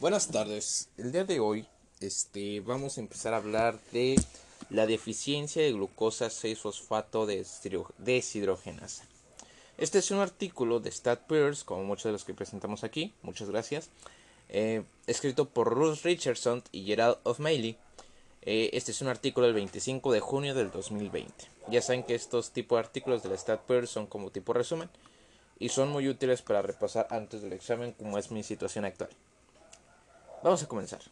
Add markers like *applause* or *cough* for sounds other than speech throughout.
Buenas tardes. El día de hoy este, vamos a empezar a hablar de la deficiencia de glucosa 6-fosfato deshidrogenasa. Este es un artículo de Stat Peers, como muchos de los que presentamos aquí, muchas gracias, eh, escrito por Ruth Richardson y Gerald O'Malley. Eh, este es un artículo del 25 de junio del 2020. Ya saben que estos tipos de artículos de la Stat Peers son como tipo resumen y son muy útiles para repasar antes del examen como es mi situación actual. Vamos a comenzar.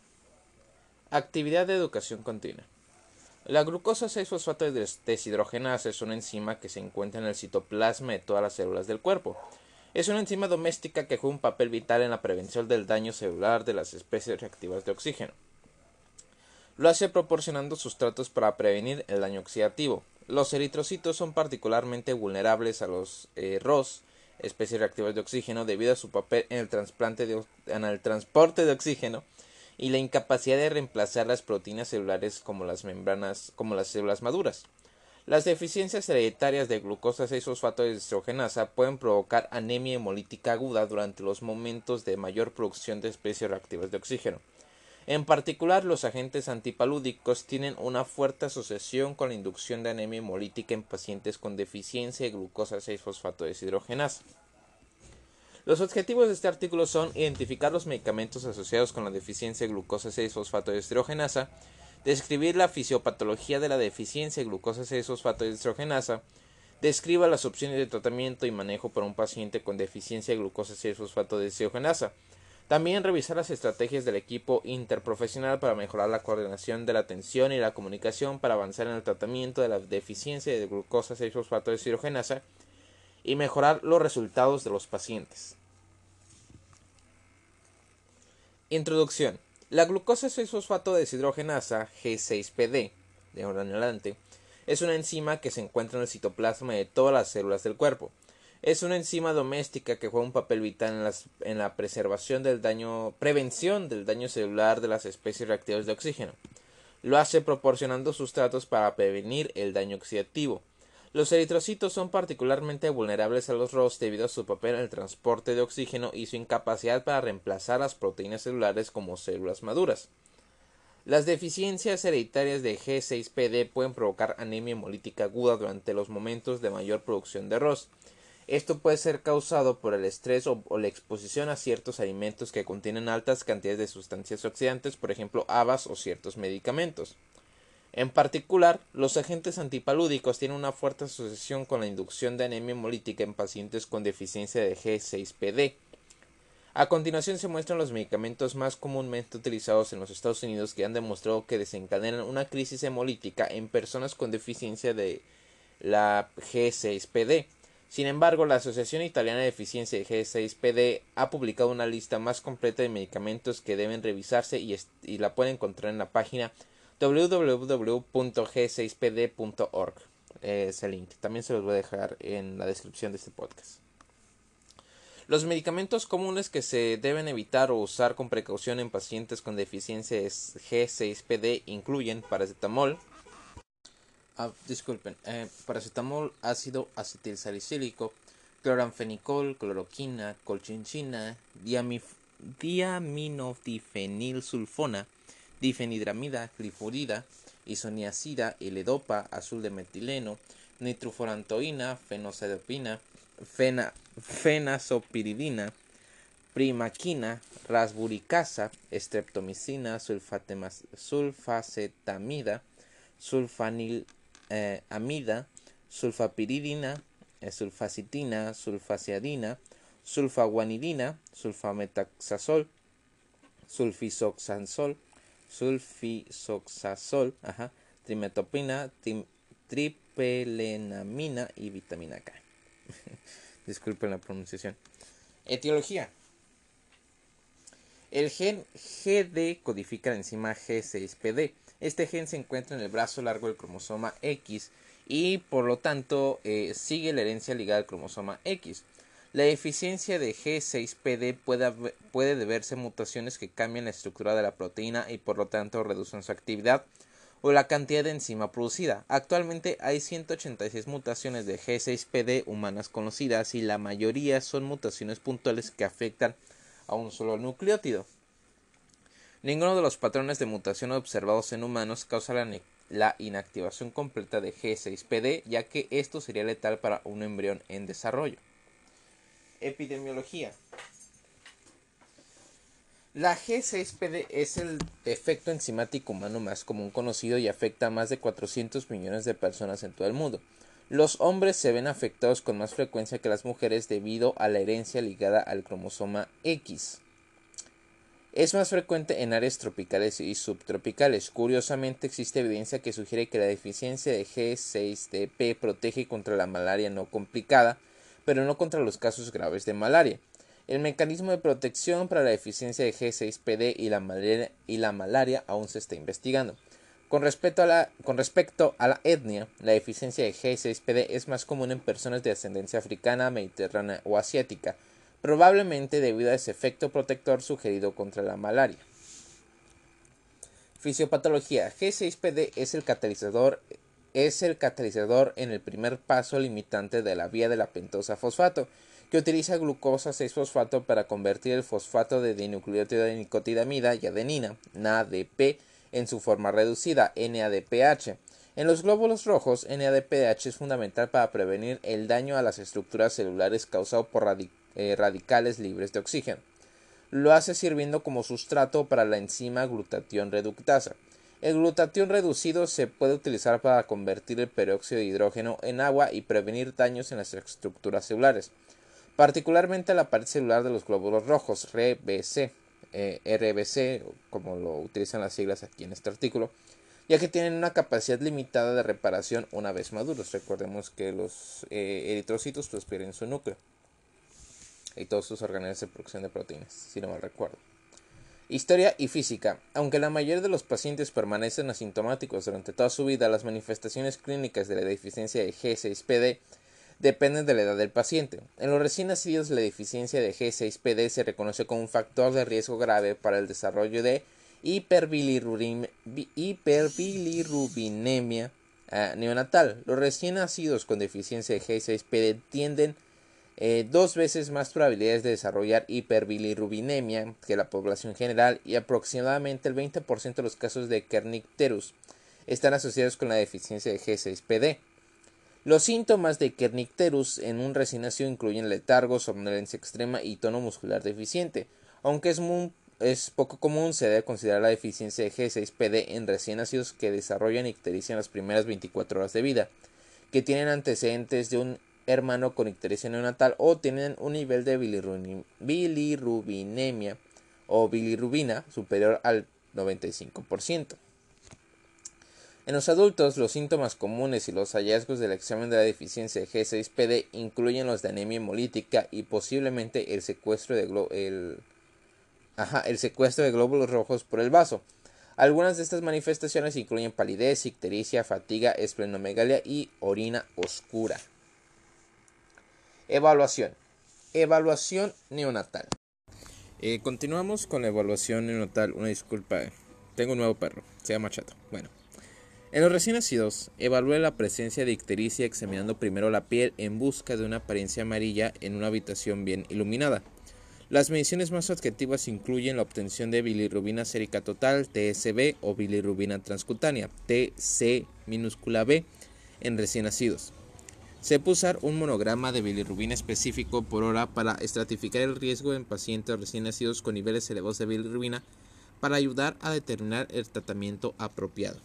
Actividad de educación continua. La glucosa 6-fosfato deshidrogenasa es una enzima que se encuentra en el citoplasma de todas las células del cuerpo. Es una enzima doméstica que juega un papel vital en la prevención del daño celular de las especies reactivas de oxígeno. Lo hace proporcionando sustratos para prevenir el daño oxidativo. Los eritrocitos son particularmente vulnerables a los eh, ROS, especies reactivas de oxígeno debido a su papel en el, de, transporte de oxígeno y la incapacidad de reemplazar las proteínas celulares como las membranas como las células maduras. Las deficiencias hereditarias de glucosa 6-fosfato deshidrogenasa pueden provocar anemia hemolítica aguda durante los momentos de mayor producción de especies reactivas de oxígeno. En particular, los agentes antipalúdicos tienen una fuerte asociación con la inducción de anemia hemolítica en pacientes con deficiencia de glucosa 6-fosfato deshidrogenasa. Los objetivos de este artículo son identificar los medicamentos asociados con la deficiencia de glucosa 6-fosfato deshidrogenasa, describir la fisiopatología de la deficiencia de glucosa 6-fosfato deshidrogenasa, describa las opciones de tratamiento y manejo para un paciente con deficiencia de glucosa 6-fosfato deshidrogenasa, también revisar las estrategias del equipo interprofesional para mejorar la coordinación de la atención y la comunicación para avanzar en el tratamiento de la deficiencia de glucosa 6-fosfato deshidrogenasa y mejorar los resultados de los pacientes. Introducción. La glucosa 6-fosfato deshidrogenasa G6PD, de adelante, es una enzima que se encuentra en el citoplasma de todas las células del cuerpo. Es una enzima doméstica que juega un papel vital en, la preservación del daño, prevención del daño celular de las especies reactivas de oxígeno. Lo hace proporcionando sustratos para prevenir el daño oxidativo. Los eritrocitos son particularmente vulnerables a los ROS debido a su papel en el transporte de oxígeno y su incapacidad para reemplazar las proteínas celulares como células maduras. Las deficiencias hereditarias de G6PD pueden provocar anemia hemolítica aguda durante los momentos de mayor producción de ROS. Esto puede ser causado por el estrés o, la exposición a ciertos alimentos que contienen altas cantidades de sustancias oxidantes, por ejemplo, habas o ciertos medicamentos. En particular, los agentes antipalúdicos tienen una fuerte asociación con la inducción de anemia hemolítica en pacientes con deficiencia de G6PD. A continuación se muestran los medicamentos más comúnmente utilizados en los Estados Unidos que han demostrado que desencadenan una crisis hemolítica en personas con deficiencia de la G6PD. Sin embargo, la Asociación Italiana de Deficiencia de G6PD ha publicado una lista más completa de medicamentos que deben revisarse y, la pueden encontrar en la página www.g6pd.org. Ese link también se los voy a dejar en la descripción de este podcast. Los medicamentos comunes que se deben evitar o usar con precaución en pacientes con deficiencia de G6PD incluyen paracetamol, Ah, disculpen, eh, paracetamol, ácido acetilsalicílico, cloranfenicol, cloroquina, colchinchina, diaminodifenilsulfona, difenidramida, glifurida, isoniazida, ledopa, azul de metileno, nitroforantoína, fenosedopina, fena, fenazopiridina, primaquina, rasburicasa, streptomicina, sulfacetamida, sulfanil eh, amida, sulfapiridina, eh, sulfacitina, sulfaciadina, sulfaguanidina, sulfametaxazol, sulfisoxansol, sulfisoxazol, ajá, trimetopina, tripelenamina y vitamina K. *laughs* Disculpen la pronunciación. Etiología. El gen GD codifica la enzima G6PD este gen se encuentra en el brazo largo del cromosoma X y por lo tanto eh, sigue la herencia ligada al cromosoma X. La deficiencia de G6PD puede, puede deberse a mutaciones que cambian la estructura de la proteína y por lo tanto reducen su actividad o la cantidad de enzima producida. Actualmente hay 186 mutaciones de G6PD humanas conocidas y la mayoría son mutaciones puntuales que afectan a un solo nucleótido. Ninguno de los patrones de mutación observados en humanos causa la, inactivación completa de G6PD, ya que esto sería letal para un embrión en desarrollo. Epidemiología. La G6PD es el defecto enzimático humano más común conocido y afecta a más de 400 millones de personas en todo el mundo. Los hombres se ven afectados con más frecuencia que las mujeres debido a la herencia ligada al cromosoma X. Es más frecuente en áreas tropicales y subtropicales. Curiosamente, existe evidencia que sugiere que la deficiencia de G6DP protege contra la malaria no complicada, pero no contra los casos graves de malaria. El mecanismo de protección para la deficiencia de G6PD y la malaria, aún se está investigando. Con respecto a la etnia, la deficiencia de G6PD es más común en personas de ascendencia africana, mediterránea o asiática, probablemente debido a ese efecto protector sugerido contra la malaria. Fisiopatología. G6PD es el catalizador es el catalizador en el primer paso limitante de la vía de la pentosa fosfato, que utiliza glucosa 6-fosfato para convertir el fosfato de dinucleótido de nicotidamida y adenina, NADP, en su forma reducida, NADPH. En los glóbulos rojos, NADPH es fundamental para prevenir el daño a las estructuras celulares causado por radicales eh, radicales libres de oxígeno. Lo hace sirviendo como sustrato para la enzima glutatión reductasa. El glutatión reducido se puede utilizar para convertir el peróxido de hidrógeno en agua y prevenir daños en las estructuras celulares, particularmente la pared celular de los glóbulos rojos, RBC, eh, RBC, como lo utilizan las siglas aquí en este artículo, ya que tienen una capacidad limitada de reparación una vez maduros. Recordemos que los eh, eritrocitos pues, pierden su núcleo y todos sus organismos de producción de proteínas, si no mal recuerdo. Historia y física. Aunque la mayoría de los pacientes permanecen asintomáticos durante toda su vida, las manifestaciones clínicas de la deficiencia de G6PD dependen de la edad del paciente. En los recién nacidos, la deficiencia de G6PD se reconoce como un factor de riesgo grave para el desarrollo de hiperbilirubinemia ah, neonatal. Los recién nacidos con deficiencia de G6PD tienden eh, dos veces más probabilidades de desarrollar hiperbilirrubinemia que la población general y aproximadamente el 20% de los casos de Kernicterus están asociados con la deficiencia de G6PD. Los síntomas de Kernicterus en un recién nacido incluyen letargo, somnolencia extrema y tono muscular deficiente. Aunque es, es poco común, se debe considerar la deficiencia de G6PD en recién nacidos que desarrollan ictericia en las primeras 24 horas de vida, que tienen antecedentes de un hermano con ictericia neonatal o tienen un nivel de bilirrubinemia o bilirrubina superior al 95%. En los adultos, los síntomas comunes y los hallazgos del examen de la deficiencia de G6PD incluyen los de anemia hemolítica y posiblemente el secuestro de, el, el secuestro de glóbulos rojos por el vaso. Algunas de estas manifestaciones incluyen palidez, ictericia, fatiga, esplenomegalia y orina oscura. Evaluación. Evaluación neonatal. Eh, continuamos con la evaluación neonatal. Una disculpa, tengo un nuevo perro, se llama Chato. Bueno, en los recién nacidos, evalúe la presencia de ictericia examinando primero la piel en busca de una apariencia amarilla en una habitación bien iluminada. Las mediciones más objetivas incluyen la obtención de bilirrubina sérica total, TSB, o bilirrubina transcutánea, TC minúscula B, en recién nacidos. Se puede usar un monograma de bilirrubina específico por hora para estratificar el riesgo en pacientes recién nacidos con niveles elevados de bilirrubina para ayudar a determinar el tratamiento apropiado.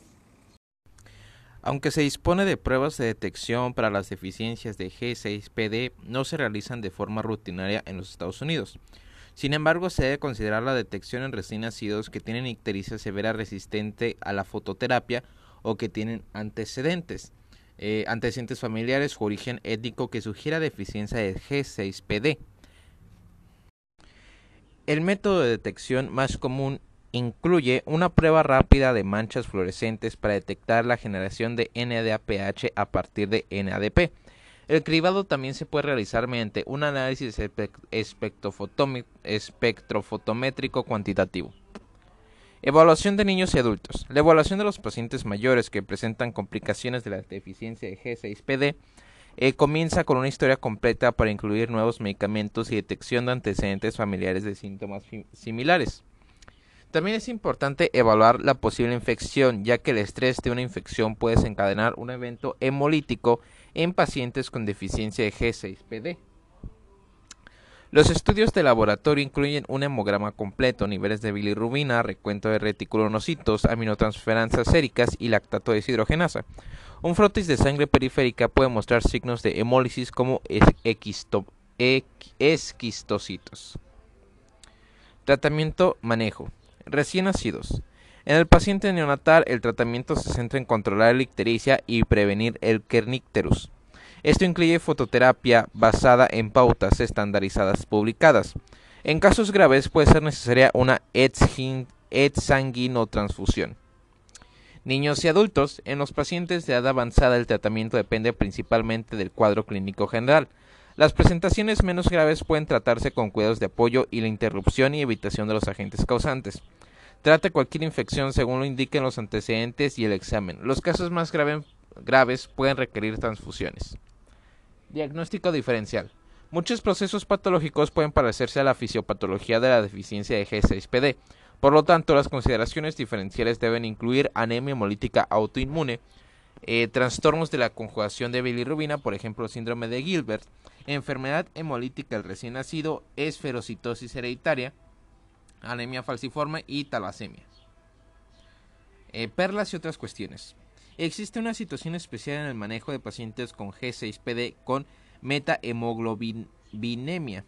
Aunque se dispone de pruebas de detección para las deficiencias de G6PD, no se realizan de forma rutinaria en los Estados Unidos. Sin embargo, se debe considerar la detección en recién nacidos que tienen ictericia severa resistente a la fototerapia o que tienen antecedentes. Eh, antecedentes familiares o origen étnico que sugiera deficiencia de G6PD. El método de detección más común incluye una prueba rápida de manchas fluorescentes para detectar la generación de NADPH a partir de NADP. El cribado también se puede realizar mediante un análisis espectrofotométrico cuantitativo. Evaluación de niños y adultos. La evaluación de los pacientes mayores que presentan complicaciones de la deficiencia de G6PD eh, comienza con una historia completa para incluir nuevos medicamentos y detección de antecedentes familiares de síntomas similares. También es importante evaluar la posible infección, ya que el estrés de una infección puede desencadenar un evento hemolítico en pacientes con deficiencia de G6PD. Los estudios de laboratorio incluyen un hemograma completo, niveles de bilirrubina, recuento de reticulonocitos, aminotransferansas séricas y lactato de deshidrogenasa. Un frotis de sangre periférica puede mostrar signos de hemólisis como esquistocitos. Tratamiento manejo. Recién nacidos. En el paciente neonatal, el tratamiento se centra en controlar la ictericia y prevenir el kernicterus. Esto incluye fototerapia basada en pautas estandarizadas publicadas. En casos graves puede ser necesaria una exsanguinotransfusión. Niños y adultos, en los pacientes de edad avanzada el tratamiento depende principalmente del cuadro clínico general. Las presentaciones menos graves pueden tratarse con cuidados de apoyo y la interrupción y evitación de los agentes causantes. Trata cualquier infección según lo indiquen los antecedentes y el examen. Los casos más graves pueden requerir transfusiones. Diagnóstico diferencial. Muchos procesos patológicos pueden parecerse a la fisiopatología de la deficiencia de G6PD. Por lo tanto, las consideraciones diferenciales deben incluir anemia hemolítica autoinmune, eh, trastornos de la conjugación de bilirrubina, por ejemplo, síndrome de Gilbert, enfermedad hemolítica del recién nacido, esferocitosis hereditaria, anemia falciforme y talasemia. Eh, perlas y otras cuestiones. Existe una situación especial en el manejo de pacientes con G6PD con metahemoglobinemia.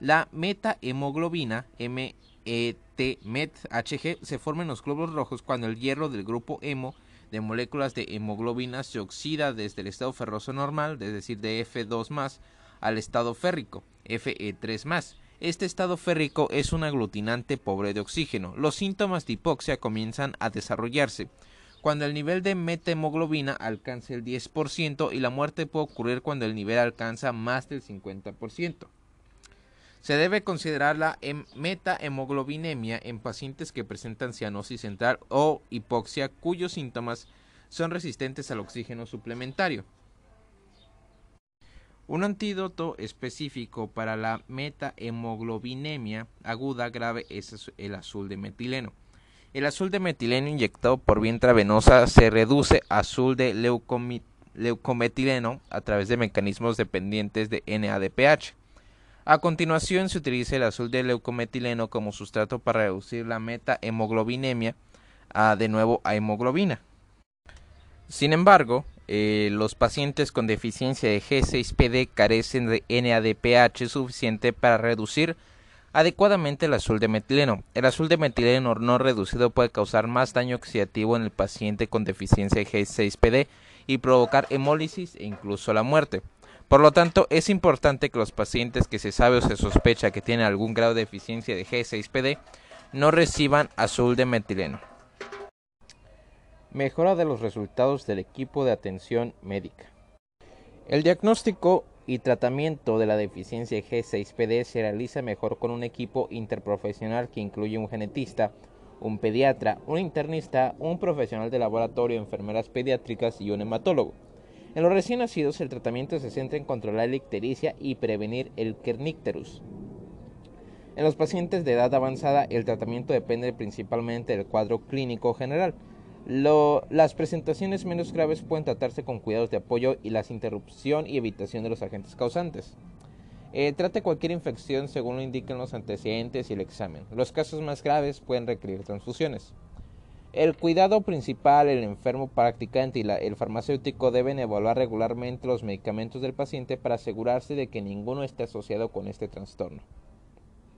La metahemoglobina MET MET HG se forma en los glóbulos rojos cuando el hierro del grupo hemo de moléculas de hemoglobina se oxida desde el estado ferroso normal, es decir, de F2+, al estado férrico, Fe3+. Este estado férrico es un aglutinante pobre de oxígeno. Los síntomas de hipoxia comienzan a desarrollarse cuando el nivel de metahemoglobina alcanza el 10% y la muerte puede ocurrir cuando el nivel alcanza más del 50%. Se debe considerar la metahemoglobinemia en pacientes que presentan cianosis central o hipoxia cuyos síntomas son resistentes al oxígeno suplementario. Un antídoto específico para la metahemoglobinemia aguda grave es el azul de metileno. El azul de metileno inyectado por vía intravenosa se reduce a azul de leucometileno a través de mecanismos dependientes de NADPH. A continuación se utiliza el azul de leucometileno como sustrato para reducir la meta-hemoglobinemia a, de nuevo a hemoglobina. Sin embargo, eh, los pacientes con deficiencia de G6PD carecen de NADPH suficiente para reducir adecuadamente el azul de metileno. El azul de metileno no reducido puede causar más daño oxidativo en el paciente con deficiencia de G6PD y provocar hemólisis e incluso la muerte. Por lo tanto, es importante que los pacientes que se sabe o se sospecha que tienen algún grado de deficiencia de G6PD no reciban azul de metileno. Mejora de los resultados del equipo de atención médica. El diagnóstico y tratamiento de la deficiencia de G6PD se realiza mejor con un equipo interprofesional que incluye un genetista, un pediatra, un internista, un profesional de laboratorio, enfermeras pediátricas y un hematólogo. En los recién nacidos el tratamiento se centra en controlar la ictericia y prevenir el kernicterus. En los pacientes de edad avanzada el tratamiento depende principalmente del cuadro clínico general, las presentaciones menos graves pueden tratarse con cuidados de apoyo y la interrupción y evitación de los agentes causantes. Eh, trate cualquier infección según lo indiquen los antecedentes y el examen. Los casos más graves pueden requerir transfusiones. El cuidado principal, el enfermo practicante y el farmacéutico deben evaluar regularmente los medicamentos del paciente para asegurarse de que ninguno esté asociado con este trastorno.